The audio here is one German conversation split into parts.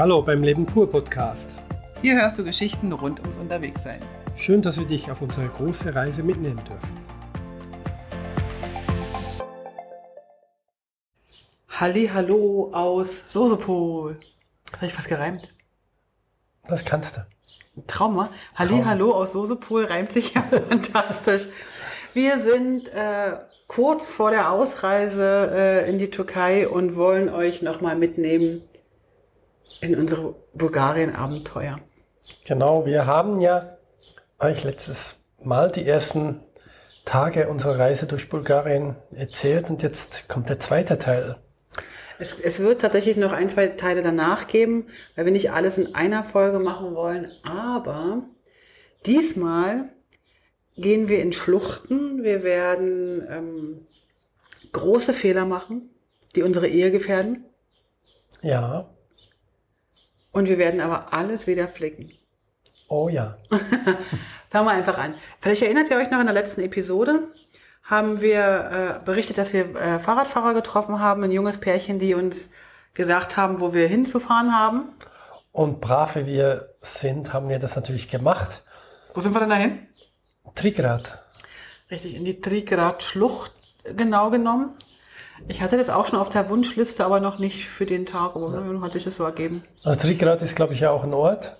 Hallo beim Leben pur Podcast. Hier hörst du Geschichten rund ums Unterwegssein. Schön, dass wir dich auf unsere große Reise mitnehmen dürfen. Halli, hallo aus Sosepol. Das habe ich fast gereimt. Das kannst du. Trauma. Halli, Traum. hallo aus Sosepol reimt sich ja fantastisch. Wir sind äh, kurz vor der Ausreise äh, in die Türkei und wollen euch nochmal mitnehmen in unsere Bulgarien-Abenteuer. Genau, wir haben ja euch letztes Mal die ersten Tage unserer Reise durch Bulgarien erzählt und jetzt kommt der zweite Teil. Es, es wird tatsächlich noch ein, zwei Teile danach geben, weil wir nicht alles in einer Folge machen wollen. Aber diesmal gehen wir in Schluchten. Wir werden ähm, große Fehler machen, die unsere Ehe gefährden. Ja, Und wir werden aber alles wieder flicken. oh ja. Fangen wir einfach an. Vielleicht erinnert ihr euch noch in der letzten Episode, haben wir äh, berichtet, dass wir äh, Fahrradfahrer getroffen haben, ein junges Pärchen, die uns gesagt haben, wo wir hinzufahren haben. Und brav wie wir sind, haben wir das natürlich gemacht. Wo sind wir denn dahin? Trigrad. Richtig, in die Trigrad-Schlucht genau genommen. Ich hatte das auch schon auf der Wunschliste, aber noch nicht für den Tag. Aber nun hat sich das so ergeben. Also Trigrad ist, glaube ich, ja auch ein Ort.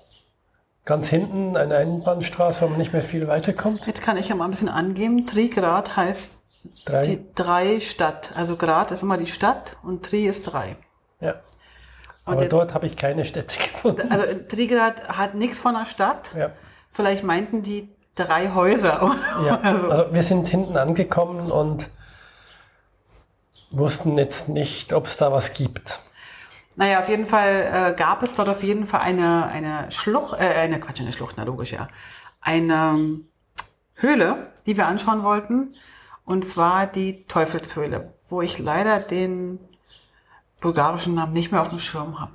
Ganz hinten eine Einbahnstraße, wo man nicht mehr viel weiterkommt. Jetzt kann ich ja mal ein bisschen angeben. Trigrad heißt Drei. die drei Stadt. Also Grad ist immer die Stadt und Tri ist drei. Ja. Und Aber jetzt- dort habe ich keine Städte gefunden. Also Trigrad hat nichts von einer Stadt. Ja. Vielleicht meinten die drei Häuser. Ja, Also, also wir sind hinten angekommen und wussten jetzt nicht, ob es da was gibt. Naja, auf jeden Fall äh, gab es dort auf jeden Fall eine, eine Schlucht, äh, eine Quatsch, eine Schlucht, na logisch, ja. Eine ähm, Höhle, die wir anschauen wollten. Und zwar die Teufelshöhle, wo ich leider den bulgarischen Namen nicht mehr auf dem Schirm habe.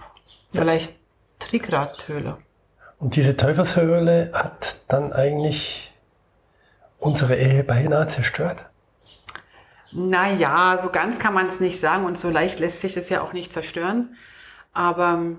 Vielleicht Trigrat-Höhle. Und diese Teufelshöhle hat dann eigentlich unsere Ehe beinahe zerstört. Naja, so ganz kann man es nicht sagen und so leicht lässt sich das ja auch nicht zerstören. Aber ähm,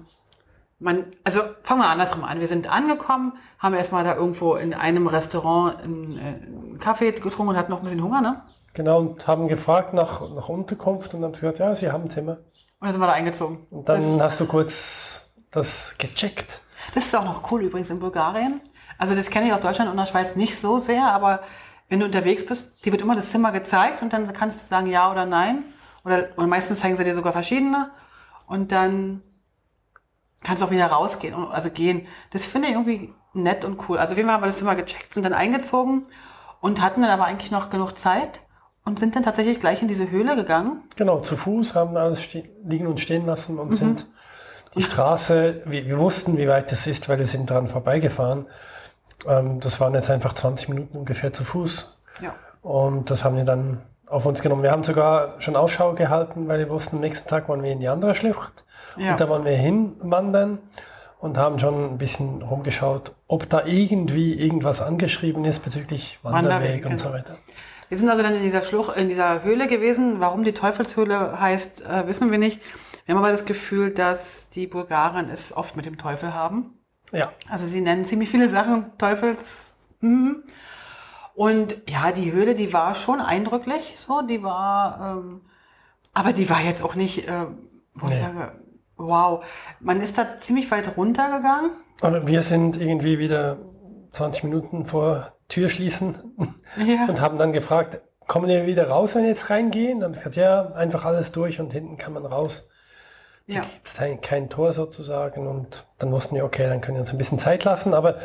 man, also fangen wir andersrum an. Wir sind angekommen, haben erstmal da irgendwo in einem Restaurant einen, äh, einen Kaffee getrunken und hatten noch ein bisschen Hunger, ne? Genau, und haben gefragt nach, nach Unterkunft und haben gesagt, ja, sie haben ein Zimmer. Und dann sind wir da eingezogen. Und dann das, hast du kurz das gecheckt. das ist auch noch cool übrigens in Bulgarien. Also das kenne ich aus Deutschland und der Schweiz nicht so sehr, aber wenn du unterwegs bist, dir wird immer das Zimmer gezeigt und dann kannst du sagen ja oder nein. Oder, oder meistens zeigen sie dir sogar verschiedene. Und dann kannst du auch wieder rausgehen, und- also gehen. Das finde ich irgendwie nett und cool. Also auf jeden Fall haben wir das Zimmer gecheckt, sind dann eingezogen und hatten dann aber eigentlich noch genug Zeit und sind dann tatsächlich gleich in diese Höhle gegangen. Genau, zu Fuß haben alles ste liegen und stehen lassen Mhm. und sind die Straße, wir, wir wussten, wie weit es ist, weil wir sind dran vorbeigefahren. Ähm, das waren jetzt einfach 20 Minuten ungefähr zu Fuß. Ja. Und das haben wir dann auf uns genommen. Wir haben sogar schon Ausschau gehalten, weil wir wussten, am nächsten Tag wollen wir in die andere Schlucht. Ja. Und da wollen wir hinwandern und haben schon ein bisschen rumgeschaut, ob da irgendwie irgendwas angeschrieben ist bezüglich Wanderweg, Wanderweg, und so genau. weiter. Wir sind also dann in dieser Schlucht, in dieser Höhle gewesen. Warum die Teufelshöhle heißt, äh, wissen wir nicht. Wir haben aber das Gefühl, dass die Bulgaren es oft mit dem Teufel haben. Ja, Also sie nennen ziemlich viele Sachen Teufels. Mhm. Und ja, die Höhle, die war schon eindrücklich. So, die war, ähm, aber die war jetzt auch nicht, äh, wo ich Nee. sage, wow. Man ist da ziemlich weit runtergegangen. aber wir sind irgendwie wieder 20 Minuten vor Tür schließen Ja. und haben dann gefragt, kommen wir wieder raus, wenn wir jetzt reingehen? Dann haben sie gesagt, ja, einfach alles durch und hinten kann man raus. Ja. Gibt es kein, kein Tor sozusagen und dann wussten wir, okay, dann können wir uns ein bisschen Zeit lassen, aber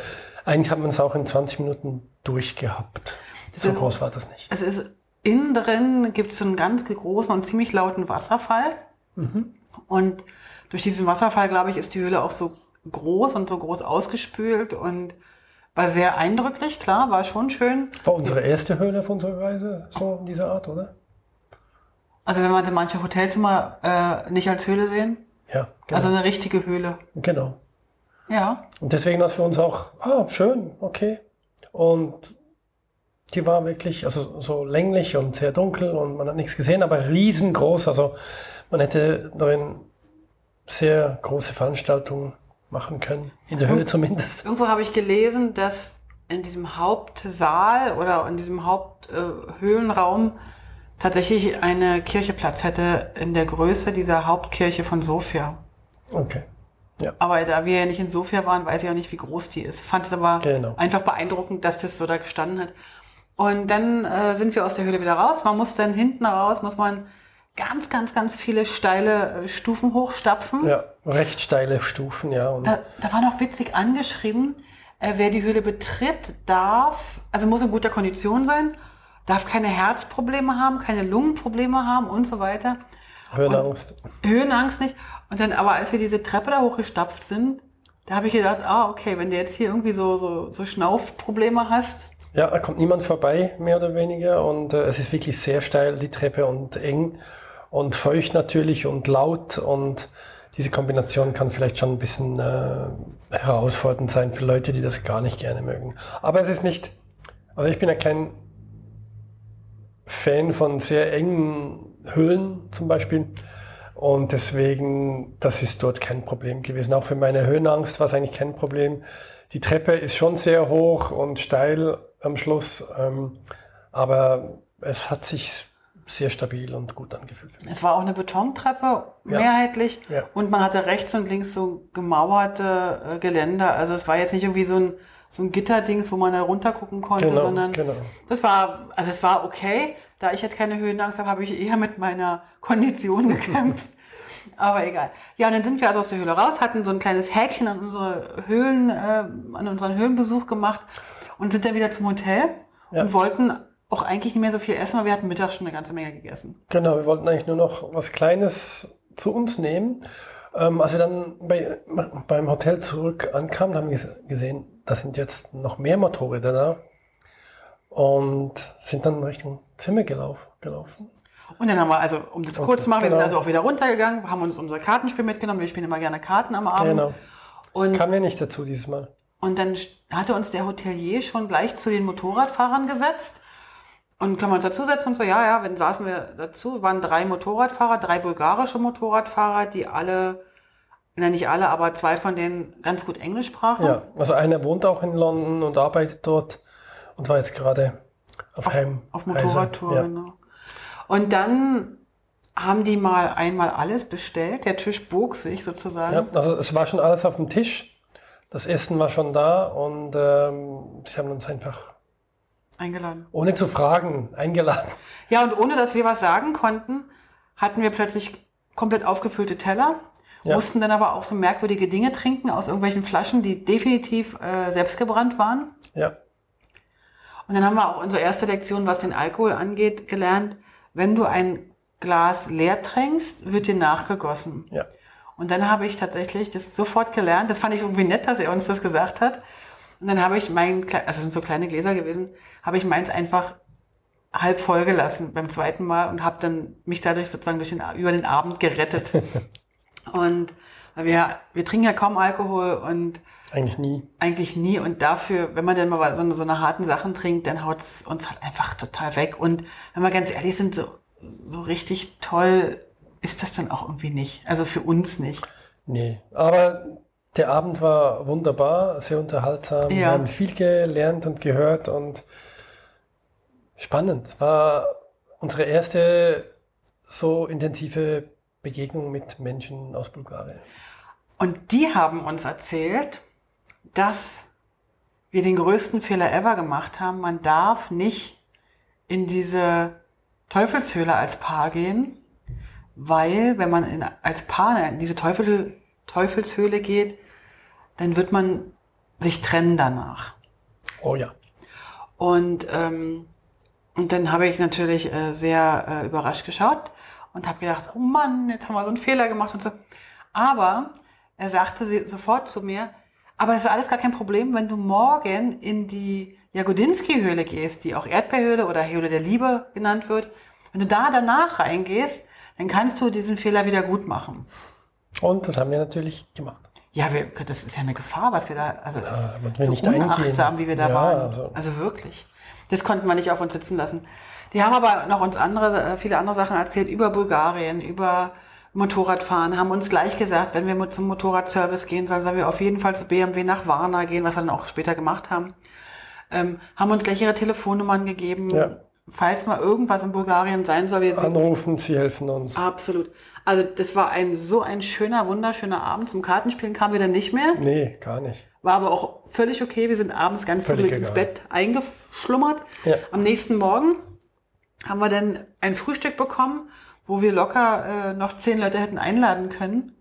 eigentlich hat man es auch in 20 Minuten durchgehabt. Das So ist- groß war das nicht. Es ist innen drin gibt es so einen ganz großen und ziemlich lauten Wasserfall. Und durch diesen Wasserfall, glaube ich, ist die Höhle auch so groß und so groß ausgespült und war sehr eindrücklich, klar, war schon schön. War unsere erste Höhle auf unserer Reise so in dieser Art, oder? Also wenn man manche Hotelzimmer äh, nicht als Höhle sehen, Ja, genau. also eine richtige Höhle. genau. Ja, Und deswegen war es für uns auch, ah, schön, okay. Und die war wirklich, also so länglich und sehr dunkel und man hat nichts gesehen, aber riesengroß. Also man hätte darin sehr große Veranstaltungen machen können, in der Höhle zumindest. Irgendwo habe ich gelesen, dass in diesem Hauptsaal oder in diesem Haupthöhlenraum tatsächlich eine Kirche Platz hätte in der Größe dieser Hauptkirche von Sofia. Okay. Ja. Aber da wir ja nicht in Sofia waren, weiß ich auch nicht, wie groß die ist. Fand es aber Genau. einfach beeindruckend, dass das so da gestanden hat. Und dann äh, sind wir aus der Höhle wieder raus. Man muss dann hinten raus, muss man ganz, ganz, ganz viele steile äh, Stufen hochstapfen. Ja, recht steile Stufen, ja. Und Da, da war noch witzig angeschrieben, äh, wer die Höhle betritt, darf, also muss in guter Kondition sein, darf keine Herzprobleme haben, keine Lungenprobleme haben und so weiter. Höhenangst. Höhenangst nicht. Und dann aber, als wir diese Treppe da hochgestapft sind, da habe ich gedacht, ah, okay, wenn du jetzt hier irgendwie so, so, so Schnaufprobleme hast, Ja, da kommt niemand vorbei, mehr oder weniger. Und äh, es ist wirklich sehr steil, die Treppe, und eng und feucht natürlich und laut. Und diese Kombination kann vielleicht schon ein bisschen äh, herausfordernd sein für Leute, die das gar nicht gerne mögen. Aber es ist nicht, also ich bin ja kein Fan von sehr engen Höhlen zum Beispiel. Und deswegen, das ist dort kein Problem gewesen. Auch für meine Höhenangst war es eigentlich kein Problem. Die Treppe ist schon sehr hoch und steil am Schluss, ähm, aber es hat sich sehr stabil und gut angefühlt. es war auch eine Betontreppe, mehrheitlich. Ja. Und man hatte rechts und links so gemauerte äh, Geländer. Also es war jetzt nicht irgendwie so ein, so ein Gitterdings, wo man da runter gucken konnte, Genau, sondern genau. das war, also es war okay. Da ich jetzt keine Höhenangst habe, habe ich eher mit meiner Kondition gekämpft. Aber egal. Ja, und dann sind wir also aus der Höhle raus, hatten so ein kleines Häkchen an unsere Höhlen, äh, an unseren Höhlenbesuch gemacht und sind dann wieder zum Hotel Ja. und wollten auch eigentlich nicht mehr so viel essen, weil wir hatten mittags schon eine ganze Menge gegessen. Genau, wir wollten eigentlich nur noch was Kleines zu uns nehmen. Ähm, als wir dann bei, beim Hotel zurück ankamen, haben wir ges- gesehen, da sind jetzt noch mehr Motorräder da und sind dann Richtung Zimmer gelauf, gelaufen. Und dann haben wir, also um das kurz zu machen, wir genau. sind also auch wieder runtergegangen, haben uns unser Kartenspiel mitgenommen. Wir spielen immer gerne Karten am Abend. Genau. Und, Kamen wir nicht dazu dieses Mal. und dann hatte uns der Hotelier schon gleich zu den Motorradfahrern gesetzt. Und können wir uns dazusetzen und so, ja, ja, dann saßen wir dazu, waren drei Motorradfahrer, drei bulgarische Motorradfahrer, die alle, na nicht alle, aber zwei von denen ganz gut Englisch sprachen. Ja, also einer wohnt auch in London und arbeitet dort und war jetzt gerade auf, Heim Auf Motorradtour, Ja. genau. Und dann haben die mal einmal alles bestellt. Der Tisch bog sich sozusagen. Ja, also es war schon alles auf dem Tisch. Das Essen war schon da und ähm, sie haben uns einfach Eingeladen. ohne zu fragen eingeladen. Ja, und ohne dass wir was sagen konnten, hatten wir plötzlich komplett aufgefüllte Teller. Ja. Mussten dann aber auch so merkwürdige Dinge trinken aus irgendwelchen Flaschen, die definitiv äh, selbst gebrannt waren. Ja, Und dann haben wir auch unsere erste Lektion, was den Alkohol angeht, gelernt. Wenn du ein Glas leer trinkst, wird dir nachgegossen. ja. Und dann habe ich tatsächlich das sofort gelernt. Das fand ich irgendwie nett, dass er uns das gesagt hat. Und dann habe ich mein, also es sind so kleine Gläser gewesen, habe ich meins einfach halb voll gelassen beim zweiten Mal und habe dann mich dadurch sozusagen durch den, über den Abend gerettet. und wir, wir trinken ja kaum Alkohol und Eigentlich nie. eigentlich nie. Und dafür, wenn man dann mal so eine, so eine harten Sachen trinkt, dann haut es uns halt einfach total weg. Und wenn wir ganz ehrlich sind, so, so richtig toll ist das dann auch irgendwie nicht. Also für uns nicht. Nee. Aber der Abend war wunderbar, sehr unterhaltsam. Wir Ja. haben viel gelernt und gehört und spannend. War unsere erste so intensive Begegnung mit Menschen aus Bulgarien. Und die haben uns erzählt, dass wir den größten Fehler ever gemacht haben. Man darf nicht in diese Teufelshöhle als Paar gehen, weil wenn man in, als Paar in diese Teufel, Teufelshöhle geht, dann wird man sich trennen danach. Oh ja. Und, ähm, und dann habe ich natürlich äh, sehr äh, überrascht geschaut und habe gedacht, oh Mann, jetzt haben wir so einen Fehler gemacht und so. Aber er sagte sie sofort zu mir, aber das ist alles gar kein Problem, wenn du morgen in die Jagodinski-Höhle gehst, die auch Erdbeerhöhle oder Höhle der Liebe genannt wird. Wenn du da danach reingehst, dann kannst du diesen Fehler wieder gut machen. Und das haben wir natürlich gemacht. Ja, wir, das ist ja eine Gefahr, was wir da, also das Ja, so unachtsam, wie wir da Ja, waren. also- Also. wirklich. Das konnten wir nicht auf uns sitzen lassen. Die haben aber noch uns andere, äh, viele andere Sachen erzählt über Bulgarien, über Motorrad fahren, haben uns gleich gesagt, wenn wir zum Motorradservice gehen sollen, sollen wir auf jeden Fall zu BMW nach Warna gehen, was wir dann auch später gemacht haben. Ähm, haben uns gleich ihre Telefonnummern gegeben, Ja. Falls mal irgendwas in Bulgarien sein soll. Wir sind Anrufen, sie helfen uns. absolut. Also das war ein so ein schöner, wunderschöner Abend. Zum Kartenspielen kamen wir dann nicht mehr. Nee, gar nicht. War aber auch völlig okay. Wir sind abends ganz Völlig beruhigt ins. Bett eingeschlummert. Ja. Am nächsten Morgen haben wir dann ein Frühstück bekommen, wo wir locker äh, noch zehn Leute hätten einladen können.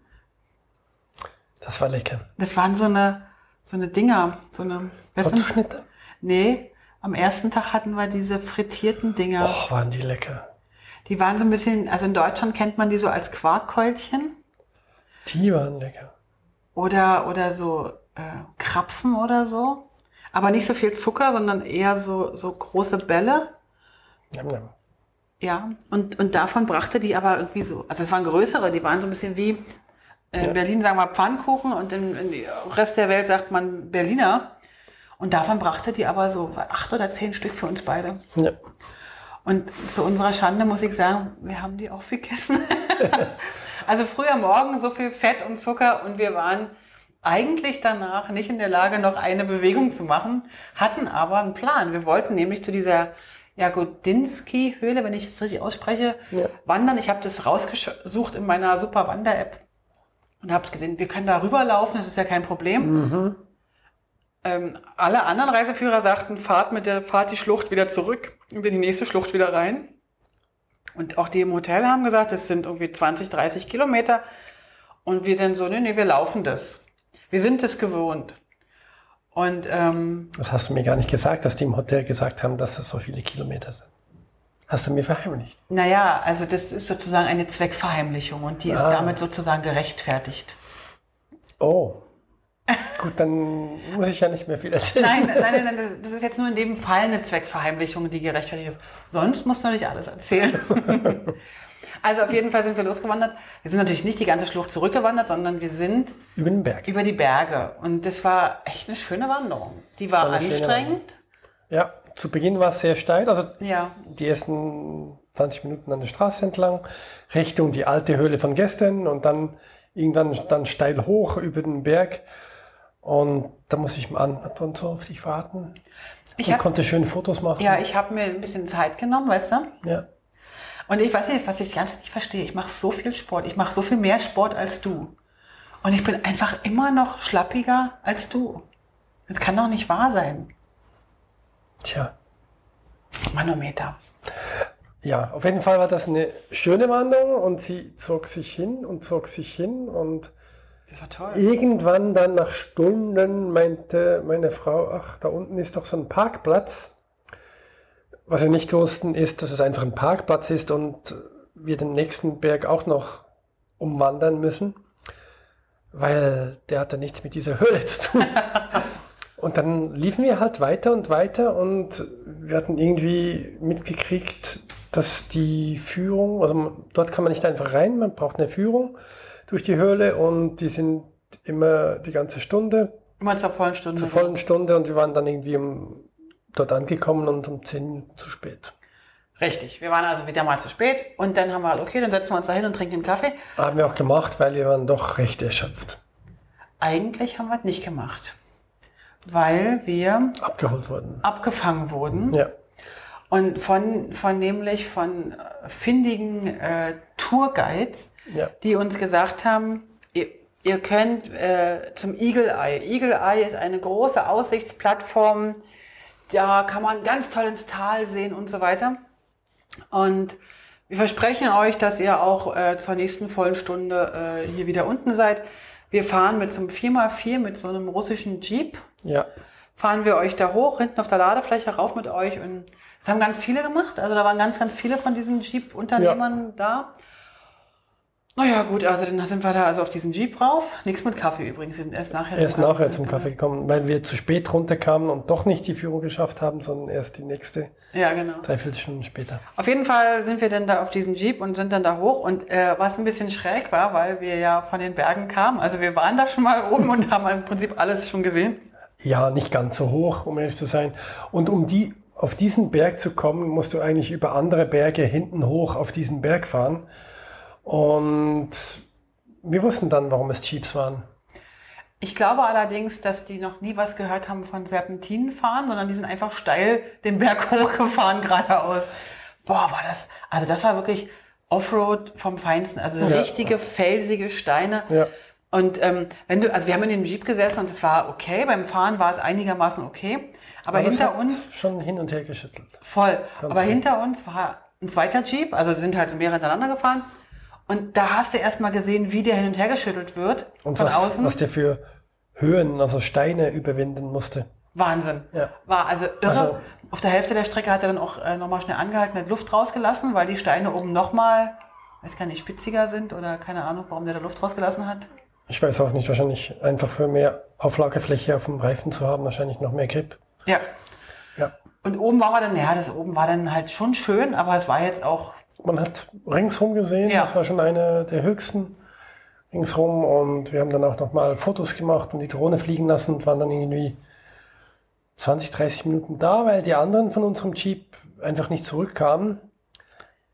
Das war lecker. Das waren so eine, so eine Dinger, so eine, weißt du, Zuschnitte? nee, am ersten Tag hatten wir diese frittierten Dinger. Och, waren die lecker. Die waren so ein bisschen, also in Deutschland kennt man die so als Quarkkeulchen Die waren lecker. oder, oder so äh, Krapfen oder so. Aber nicht so viel Zucker, sondern eher so, so große Bälle. Njam, njam. Ja, und, und davon brachte die aber irgendwie so, also es waren größere, die waren so ein bisschen wie, äh, in Berlin sagen wir Pfannkuchen und im, im Rest der Welt sagt man Berliner. Und davon brachte die aber so acht oder zehn Stück für uns beide. Ja. Und zu unserer Schande muss ich sagen, wir haben die auch gegessen. also früher Morgen so viel Fett und Zucker und wir waren eigentlich danach nicht in der Lage, noch eine Bewegung zu machen, hatten aber einen Plan. Wir wollten nämlich zu dieser Jagodinski-Höhle, wenn ich es richtig ausspreche, Ja. wandern. Ich habe das rausgesucht in meiner Super Wander-App und habe gesehen, wir können da rüberlaufen, das ist ja kein Problem. Ähm, alle anderen Reiseführer sagten, fahrt mit der, fahrt die Schlucht wieder zurück und in die nächste Schlucht wieder rein. Und auch die im Hotel haben gesagt, es sind irgendwie 20, 30 Kilometer. Und wir dann so, nee, nee, wir laufen das. Wir sind es gewohnt. Und ähm, Das hast du mir gar nicht gesagt, dass die im Hotel gesagt haben, dass das so viele Kilometer sind. Hast du mir verheimlicht. naja, also das ist sozusagen eine Zweckverheimlichung und die ist Ah. damit sozusagen gerechtfertigt. Oh. Gut, dann muss ich ja nicht mehr viel erzählen. Nein, nein, nein, nein, das- ist jetzt nur in dem Fall eine Zweckverheimlichung, die gerechtfertigt ist. Sonst musst du nicht alles erzählen. also auf jeden Fall sind wir losgewandert. Wir sind natürlich nicht die ganze Schlucht zurückgewandert, sondern wir sind Über den Berg. über die Berge. Und das war echt eine schöne Wanderung. Die war war anstrengend. Ja, zu Beginn war es sehr steil. Also Ja, die ersten 20 Minuten an der Straße entlang, Richtung die alte Höhle von gestern und dann irgendwann dann steil hoch über den Berg. Und da muss ich mal an und so auf dich warten. ich habe konnte schöne Fotos machen. ja, ich hab mir ein bisschen Zeit genommen, weißt du? ja. Und ich weiß nicht, was ich ganz nicht verstehe. Ich mache so viel Sport. Ich mache so viel mehr Sport als du. Und ich bin einfach immer noch schlappiger als du. Das kann doch nicht wahr sein. Tja. Manometer. Ja, auf jeden Fall war das eine schöne Wanderung und sie zog sich hin und zog sich hin und Das war toll. irgendwann dann nach Stunden meinte meine Frau, ach, da unten ist doch so ein Parkplatz. Was wir nicht wussten, ist, dass es einfach ein Parkplatz ist und wir den nächsten Berg auch noch umwandern müssen, weil der hatte nichts mit dieser Höhle zu tun. Und dann liefen wir halt weiter und weiter und wir hatten irgendwie mitgekriegt, dass die Führung, also dort kann man nicht einfach rein, man braucht eine Führung durch die Höhle und die sind immer die ganze Stunde, Immer zur vollen Stunde. zur vollen Stunde und wir waren dann irgendwie um, dort angekommen und um 10 Minuten zu spät. Richtig. Wir waren also wieder mal zu spät. Und dann haben wir, halt, okay, dann setzen wir uns da hin und trinken einen Kaffee. Haben wir auch gemacht, weil wir waren doch recht erschöpft. Eigentlich haben wir es nicht gemacht. Weil wir Abgeholt wurden. abgefangen wurden. Ja. Und von, von nämlich von findigen äh, Tourguides, Ja. die uns gesagt haben, ihr, ihr könnt äh, zum Eagle Eye. Eagle Eye ist eine große Aussichtsplattform, da kann man ganz toll ins Tal sehen und so weiter. Und wir versprechen euch, dass ihr auch äh, zur nächsten vollen Stunde äh, hier wieder unten seid. Wir fahren mit so einem 4x4 mit so einem russischen Jeep Ja. fahren wir euch da hoch, hinten auf der Ladefläche rauf mit euch. Und das haben ganz viele gemacht. Also da waren ganz, ganz viele von diesen Jeep-Unternehmern da. Naja, gut, also dann sind wir da also auf diesen Jeep rauf. Nichts mit Kaffee übrigens. Wir sind erst nachher Erst nachher zum Kaffee gekommen, weil wir zu spät runterkamen und doch nicht die Führung geschafft haben, sondern erst die nächste Ja, genau. dreiviertel Stunden später. Auf jeden Fall sind wir dann da auf diesen Jeep und sind dann da hoch. Und äh, was ein bisschen schräg war, weil wir ja von den Bergen kamen. Also wir waren da schon mal oben und haben im Prinzip alles schon gesehen. Ja, nicht ganz so hoch, um ehrlich zu sein. Und um die, auf diesen Berg zu kommen, musst du eigentlich über andere Berge hinten hoch auf diesen Berg fahren. Und wir wussten dann, warum es Jeeps waren. Ich glaube allerdings, dass die noch nie was gehört haben von Serpentinenfahren, sondern die sind einfach steil den Berg hochgefahren geradeaus. Boah, war das, also das war wirklich Offroad vom Feinsten, also Ja. richtige felsige Steine. Ja. Und ähm, wenn du, also wir haben in dem Jeep gesessen und es war okay, beim Fahren war es einigermaßen okay, aber, Aber hinter uns Schon hin und her geschüttelt. voll. Ganz aber gut. hinter uns war ein zweiter Jeep, also sind halt so mehrere hintereinander gefahren. Und da hast du erst mal gesehen, wie der hin und her geschüttelt wird Und von was, außen. was der für Höhen, also Steine überwinden musste. Wahnsinn. Ja. War also irre. Also- Auf der Hälfte der Strecke hat er dann auch äh, nochmal schnell angehalten, hat Luft rausgelassen, weil die Steine oben nochmal, weiß gar nicht, spitziger sind oder keine Ahnung, warum der da Luft rausgelassen hat. Ich weiß auch nicht, wahrscheinlich einfach für mehr Auflagefläche auf dem Reifen zu haben, wahrscheinlich noch mehr Grip. Ja. Ja. Und oben war man dann, ja, das oben war dann halt schon schön, aber es war jetzt auch, Man hat ringsrum gesehen, Ja. das war schon eine der höchsten ringsrum und wir haben dann auch nochmal Fotos gemacht und die Drohne fliegen lassen und waren dann irgendwie 20, 30 Minuten da, weil die anderen von unserem Jeep einfach nicht zurückkamen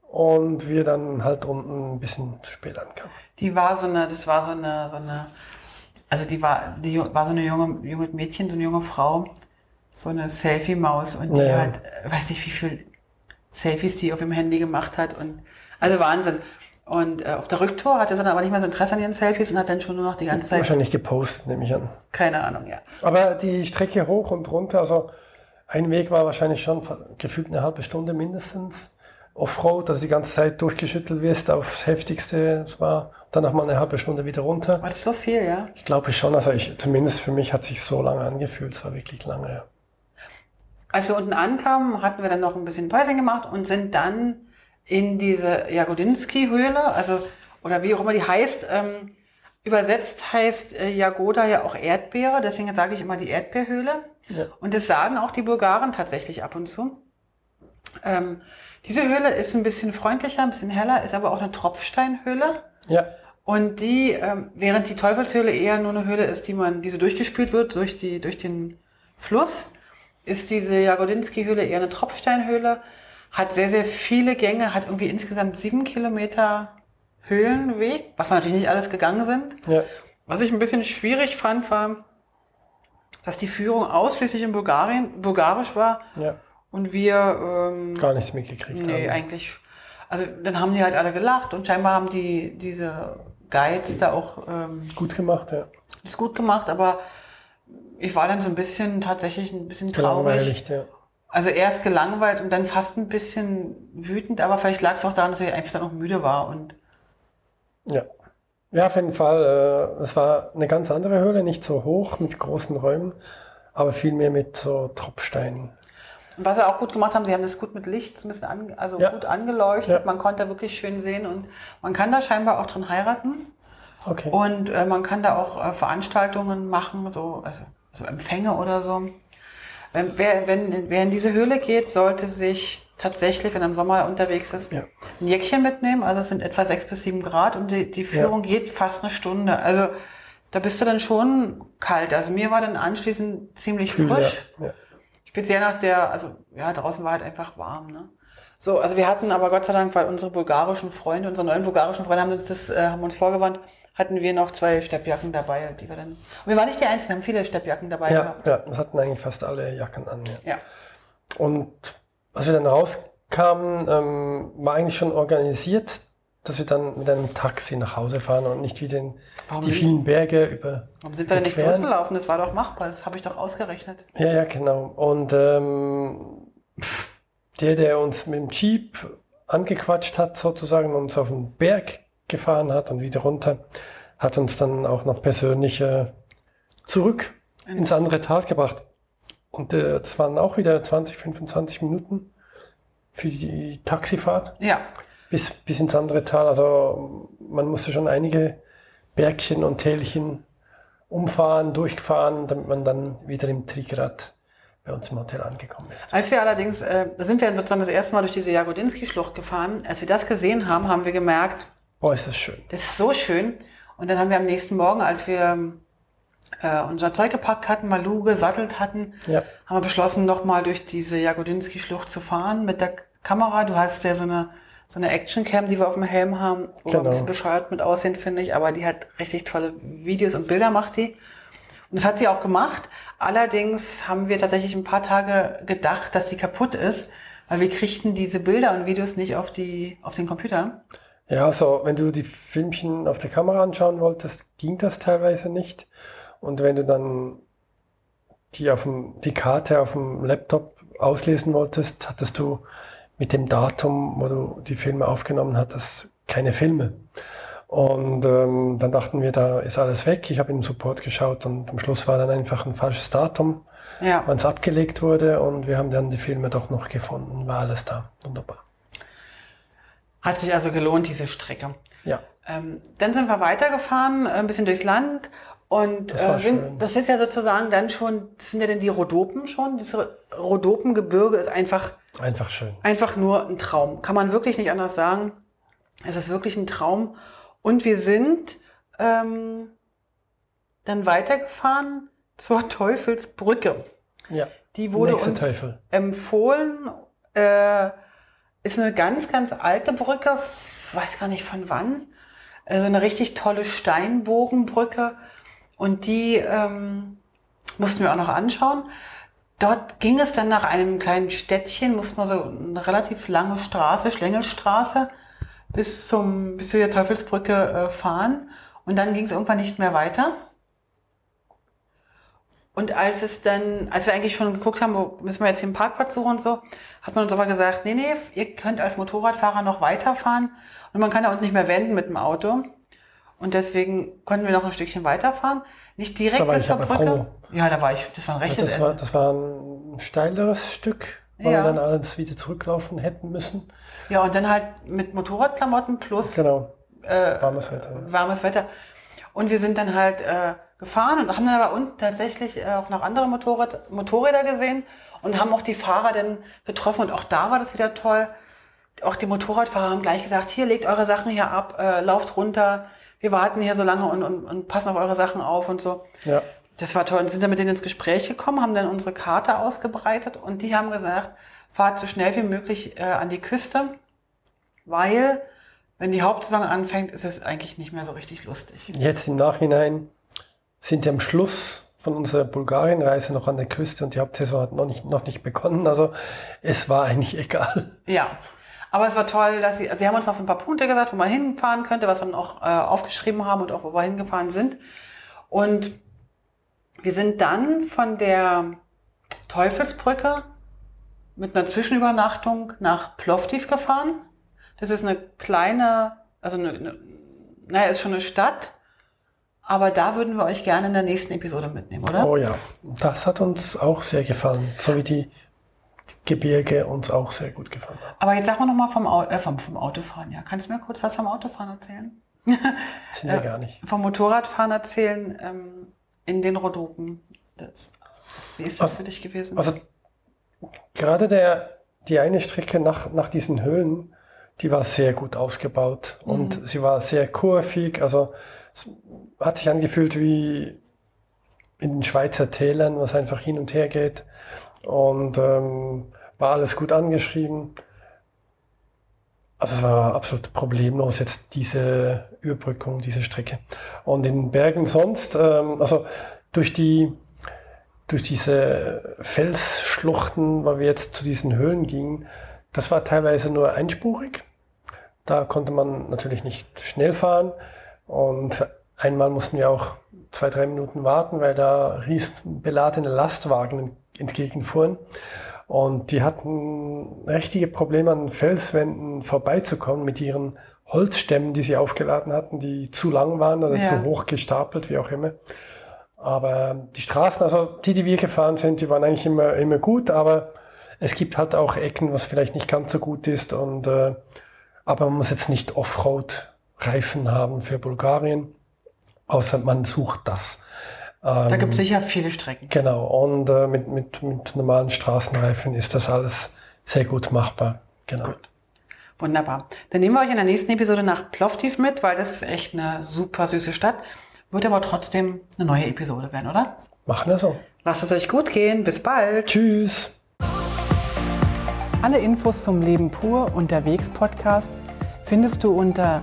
und wir dann halt unten ein bisschen zu spät ankamen. die war so eine, das war so eine, so eine, also die war, die war so eine junge, junge Mädchen, so eine junge Frau, so eine Selfie-Maus und die Ja. hat, weiß nicht wie viel Selfies die auf ihrem Handy gemacht hat und, also Wahnsinn. Und äh, auf der Rücktour hatte sie dann aber nicht mehr so Interesse an ihren Selfies und hat dann schon nur noch die ganze Zeit, Wahrscheinlich gepostet, nehme ich an. keine Ahnung, ja. Aber die Strecke hoch und runter, also ein Weg war wahrscheinlich schon gefühlt eine halbe Stunde mindestens. Offroad, also die ganze Zeit durchgeschüttelt wirst aufs Heftigste. Es war dann nochmal eine halbe Stunde wieder runter. War das so viel, ja? Ich glaube schon, also ich, zumindest für mich hat sich so lange angefühlt. Es war wirklich lange. Ja. Als wir unten ankamen, hatten wir dann noch ein bisschen Päuschen gemacht und sind dann in diese Jagodinski-Höhle, also, oder wie auch immer die heißt, ähm, übersetzt heißt äh, Jagoda ja auch Erdbeere, deswegen sage ich immer die Erdbeerhöhle. Ja. Und das sagen auch die Bulgaren tatsächlich ab und zu. Ähm, diese Höhle ist ein bisschen freundlicher, ein bisschen heller, ist aber auch eine Tropfsteinhöhle. ja, Und die, ähm, während die Teufelshöhle eher nur eine Höhle ist, die man, die so durchgespült wird durch die, durch den Fluss, ist diese Jagodinski-Höhle eher eine Tropfsteinhöhle, hat sehr, sehr viele Gänge, hat irgendwie insgesamt sieben Kilometer Höhlenweg, was wir natürlich nicht alles gegangen sind. ja, Was ich ein bisschen schwierig fand, war, dass die Führung ausschließlich in Bulgarien, bulgarisch war ja. und wir, ähm, Gar nichts mitgekriegt. Nee, haben. eigentlich. Also dann haben die halt alle gelacht und scheinbar haben die diese Guides da auch ähm, Gut gemacht, ja. das gut gemacht, aber ich war dann so ein bisschen tatsächlich ein bisschen traurig. Ja. Also erst gelangweilt und dann fast ein bisschen wütend, aber vielleicht lag es auch daran, dass ich einfach dann auch müde war und Ja. Ja, auf jeden Fall. Äh, es war eine ganz andere Höhle, nicht so hoch mit großen Räumen, aber viel mehr mit so Tropfsteinen. Und was sie auch gut gemacht haben, sie haben das gut mit Licht so ein bisschen an, also Ja. gut angeleuchtet. Ja. Man konnte da wirklich schön sehen und man kann da scheinbar auch drin heiraten. Okay. Und äh, man kann da auch äh, Veranstaltungen machen, so, also, so Empfänge oder so. Wenn, wer, wenn, wer in diese Höhle geht, sollte sich tatsächlich, wenn er im Sommer unterwegs ist, Ja. ein Jäckchen mitnehmen. Also es sind etwa sechs bis sieben Grad und die, die Führung geht fast eine Stunde. Also da bist du dann schon kalt. Also mir war dann anschließend ziemlich frisch. Ja. Ja. Speziell nach der, also ja, draußen war halt einfach warm, ne? So, also wir hatten aber Gott sei Dank, weil unsere bulgarischen Freunde, unsere neuen bulgarischen Freunde haben uns das, äh, haben uns vorgewandt, hatten wir noch zwei Steppjacken dabei, die wir dann. Und wir waren nicht die Einzigen, wir haben viele Steppjacken dabei Ja, gehabt. ja, das hatten eigentlich fast alle Jacken an. Ja. Ja. Und als wir dann rauskamen, ähm, war eigentlich schon organisiert, dass wir dann mit einem Taxi nach Hause fahren und nicht wie den, Warum die vielen Berge über. Warum sind wir denn nicht zurückgelaufen? Das war doch machbar, das habe ich doch ausgerechnet. Ja, ja, genau. Und ähm, der, der uns mit dem Jeep angequatscht hat, sozusagen, und uns auf den Berg gefahren hat und wieder runter, hat uns dann auch noch persönlich äh, zurück ins Ins- andere Tal gebracht. Und äh, das waren auch wieder 20, 25 Minuten für die Taxifahrt Ja, bis, bis ins andere Tal. Also man musste schon einige Bergchen und Tälchen umfahren, durchfahren, damit man dann wieder im Trigrad bei uns im Hotel angekommen ist. Als wir allerdings, äh, da sind wir sozusagen das erste Mal durch diese Jagodinski-Schlucht gefahren. Als wir das gesehen haben, haben wir gemerkt, Boah, ist das schön. Das ist so schön. Und dann haben wir am nächsten Morgen, als wir äh, unser Zeug gepackt hatten, Malu gesattelt hatten, Ja. haben wir beschlossen, nochmal durch diese Jagodinski-Schlucht zu fahren mit der Kamera. Du hast ja so eine, so eine Actioncam, die wir auf dem Helm haben, wo Genau. ein bisschen bescheuert mit aussehen, finde ich, aber die hat richtig tolle Videos und Bilder macht die. Und das hat sie auch gemacht. Allerdings haben wir tatsächlich ein paar Tage gedacht, dass sie kaputt ist, weil wir kriegten diese Bilder und Videos nicht auf die, auf den Computer. Ja, also wenn du die Filmchen auf der Kamera anschauen wolltest, ging das teilweise nicht. Und wenn du dann die, auf dem, die Karte auf dem Laptop auslesen wolltest, hattest du mit dem Datum, wo du die Filme aufgenommen hattest, keine Filme. Und ähm, dann dachten wir, da ist alles weg. Ich habe im Support geschaut und am Schluss war dann einfach ein falsches Datum, Ja. wann es abgelegt wurde und wir haben dann die Filme doch noch gefunden. War alles da. Wunderbar. Hat sich also gelohnt, diese Strecke. Ja. Ähm, dann sind wir weitergefahren, äh, ein bisschen durchs Land. Und Das äh, sind, das ist ja sozusagen dann schon, das sind ja denn die Rhodopen schon. Das Rhodopengebirge ist einfach, Einfach schön. einfach nur ein Traum. Kann man wirklich nicht anders sagen. Es ist wirklich ein Traum. Und wir sind ähm, dann weitergefahren zur Teufelsbrücke. Ja. Die wurde uns Teufel. empfohlen. Äh, ist eine ganz, ganz alte Brücke. Weiß gar nicht von wann. Also eine richtig tolle Steinbogenbrücke. Und die ähm, mussten wir auch noch anschauen. Dort ging es dann nach einem kleinen Städtchen, muss man so eine relativ lange Straße, Schlängelstraße, bis zum bis zu der Teufelsbrücke äh, fahren. Und dann ging es irgendwann nicht mehr weiter. Und als es dann, als wir eigentlich schon geguckt haben, wo müssen wir jetzt hier einen Parkplatz suchen und so, hat man uns aber gesagt, nee, nee, ihr könnt als Motorradfahrer noch weiterfahren und man kann da unten nicht mehr wenden mit dem Auto. Und deswegen konnten wir noch ein Stückchen weiterfahren. Nicht direkt bis zur Brücke. froh. Ja, da war ich, das war ein rechtes das, war, Ende. das war ein steileres Stück, weil Ja. wir dann alles wieder zurücklaufen hätten müssen. Ja, und dann halt mit Motorradklamotten plus Genau. äh, Warmes Wetter. warmes Wetter. Und wir sind dann halt äh, gefahren und haben dann aber unten tatsächlich äh, auch noch andere Motorrad, Motorräder gesehen und haben auch die Fahrer dann getroffen und auch da war das wieder toll. Auch die Motorradfahrer haben gleich gesagt, hier legt eure Sachen hier ab, äh, lauft runter, wir warten hier so lange und, und, und passen auf eure Sachen auf und so. Ja. Das war toll. Und sind dann mit denen ins Gespräch gekommen, haben dann unsere Karte ausgebreitet und die haben gesagt, fahrt so schnell wie möglich äh, an die Küste, weil wenn die Hauptsaison anfängt, ist es eigentlich nicht mehr so richtig lustig. Jetzt im Nachhinein sind wir am Schluss von unserer Bulgarien-Reise noch an der Küste und die Hauptsaison hat noch nicht, noch nicht begonnen. Also es war eigentlich egal. Ja. Aber es war toll, dass sie, also sie haben uns noch so ein paar Punkte gesagt, wo man hinfahren könnte, was wir dann auch äh, aufgeschrieben haben und auch wo wir hingefahren sind. Und wir sind dann von der Teufelsbrücke mit einer Zwischenübernachtung nach Plovdiv gefahren. Das ist eine kleine, also eine, eine naja, ist schon eine Stadt, aber da würden wir euch gerne in der nächsten Episode mitnehmen, oder? Oh ja, das hat uns auch sehr gefallen. So wie die Gebirge uns auch sehr gut gefallen haben. Aber jetzt sag mal nochmal vom, Au- äh, vom, vom Autofahren, ja. Kannst du mir kurz was vom Autofahren erzählen? Sind wir gar nicht. vom Motorradfahren erzählen ähm, in den Rhodopen. Das, wie ist das Also- für dich gewesen? Also gerade der, die eine Strecke nach, nach diesen Höhlen, die war sehr gut ausgebaut und sie war sehr kurvig. Also hat sich angefühlt wie in den Schweizer Tälern, was einfach hin und her geht. Und ähm, war alles gut angeschrieben. Also es war absolut problemlos jetzt diese Überbrückung, diese Strecke. Und in Bergen sonst, ähm, also durch die durch diese Felsschluchten, weil wir jetzt zu diesen Höhlen gingen, das war teilweise nur einspurig. Da konnte man natürlich nicht schnell fahren. Und einmal mussten wir auch zwei, drei Minuten warten, weil da riesen beladene Lastwagen entgegenfuhren. Und die hatten richtige Probleme an Felswänden vorbeizukommen mit ihren Holzstämmen, die sie aufgeladen hatten, die zu lang waren oder Ja. zu hoch gestapelt, wie auch immer. Aber die Straßen, also die, die wir gefahren sind, die waren eigentlich immer, immer gut, aber es gibt halt auch Ecken, was vielleicht nicht ganz so gut ist. Und, äh, aber man muss jetzt nicht Offroad-Reifen haben für Bulgarien, außer man sucht das. da Ähm, gibt es sicher viele Strecken. Genau, und äh, mit, mit, mit normalen Straßenreifen ist das alles sehr gut machbar. Genau. Gut. Wunderbar. Dann nehmen wir euch in der nächsten Episode nach Plovdiv mit, weil das ist echt eine super süße Stadt. Wird aber trotzdem eine neue Episode werden, oder? Machen wir so. Lasst es euch gut gehen. Bis bald. Tschüss. Alle Infos zum Leben pur unterwegs Podcast findest du unter